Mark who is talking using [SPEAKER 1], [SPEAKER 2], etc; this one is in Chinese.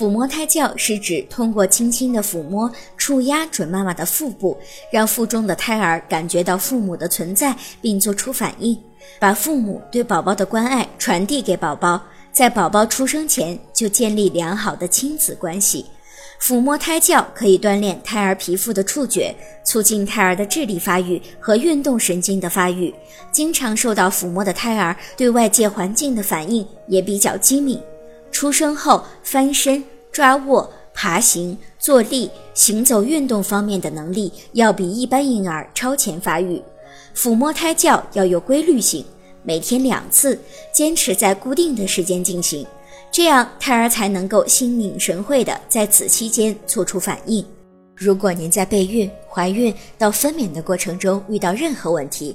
[SPEAKER 1] 抚摸胎教是指通过轻轻的抚摸、触压准妈妈的腹部，让腹中的胎儿感觉到父母的存在，并做出反应，把父母对宝宝的关爱传递给宝宝，在宝宝出生前就建立良好的亲子关系。抚摸胎教可以锻炼胎儿皮肤的触觉，促进胎儿的智力发育和运动神经的发育。经常受到抚摸的胎儿对外界环境的反应也比较机敏。出生后，翻身、抓握、爬行、坐立、行走、运动方面的能力要比一般婴儿超前发育。抚摸胎教要有规律性，每天两次，坚持在固定的时间进行。这样胎儿才能够心领神会的在此期间做出反应。如果您在备孕、怀孕到分娩的过程中遇到任何问题，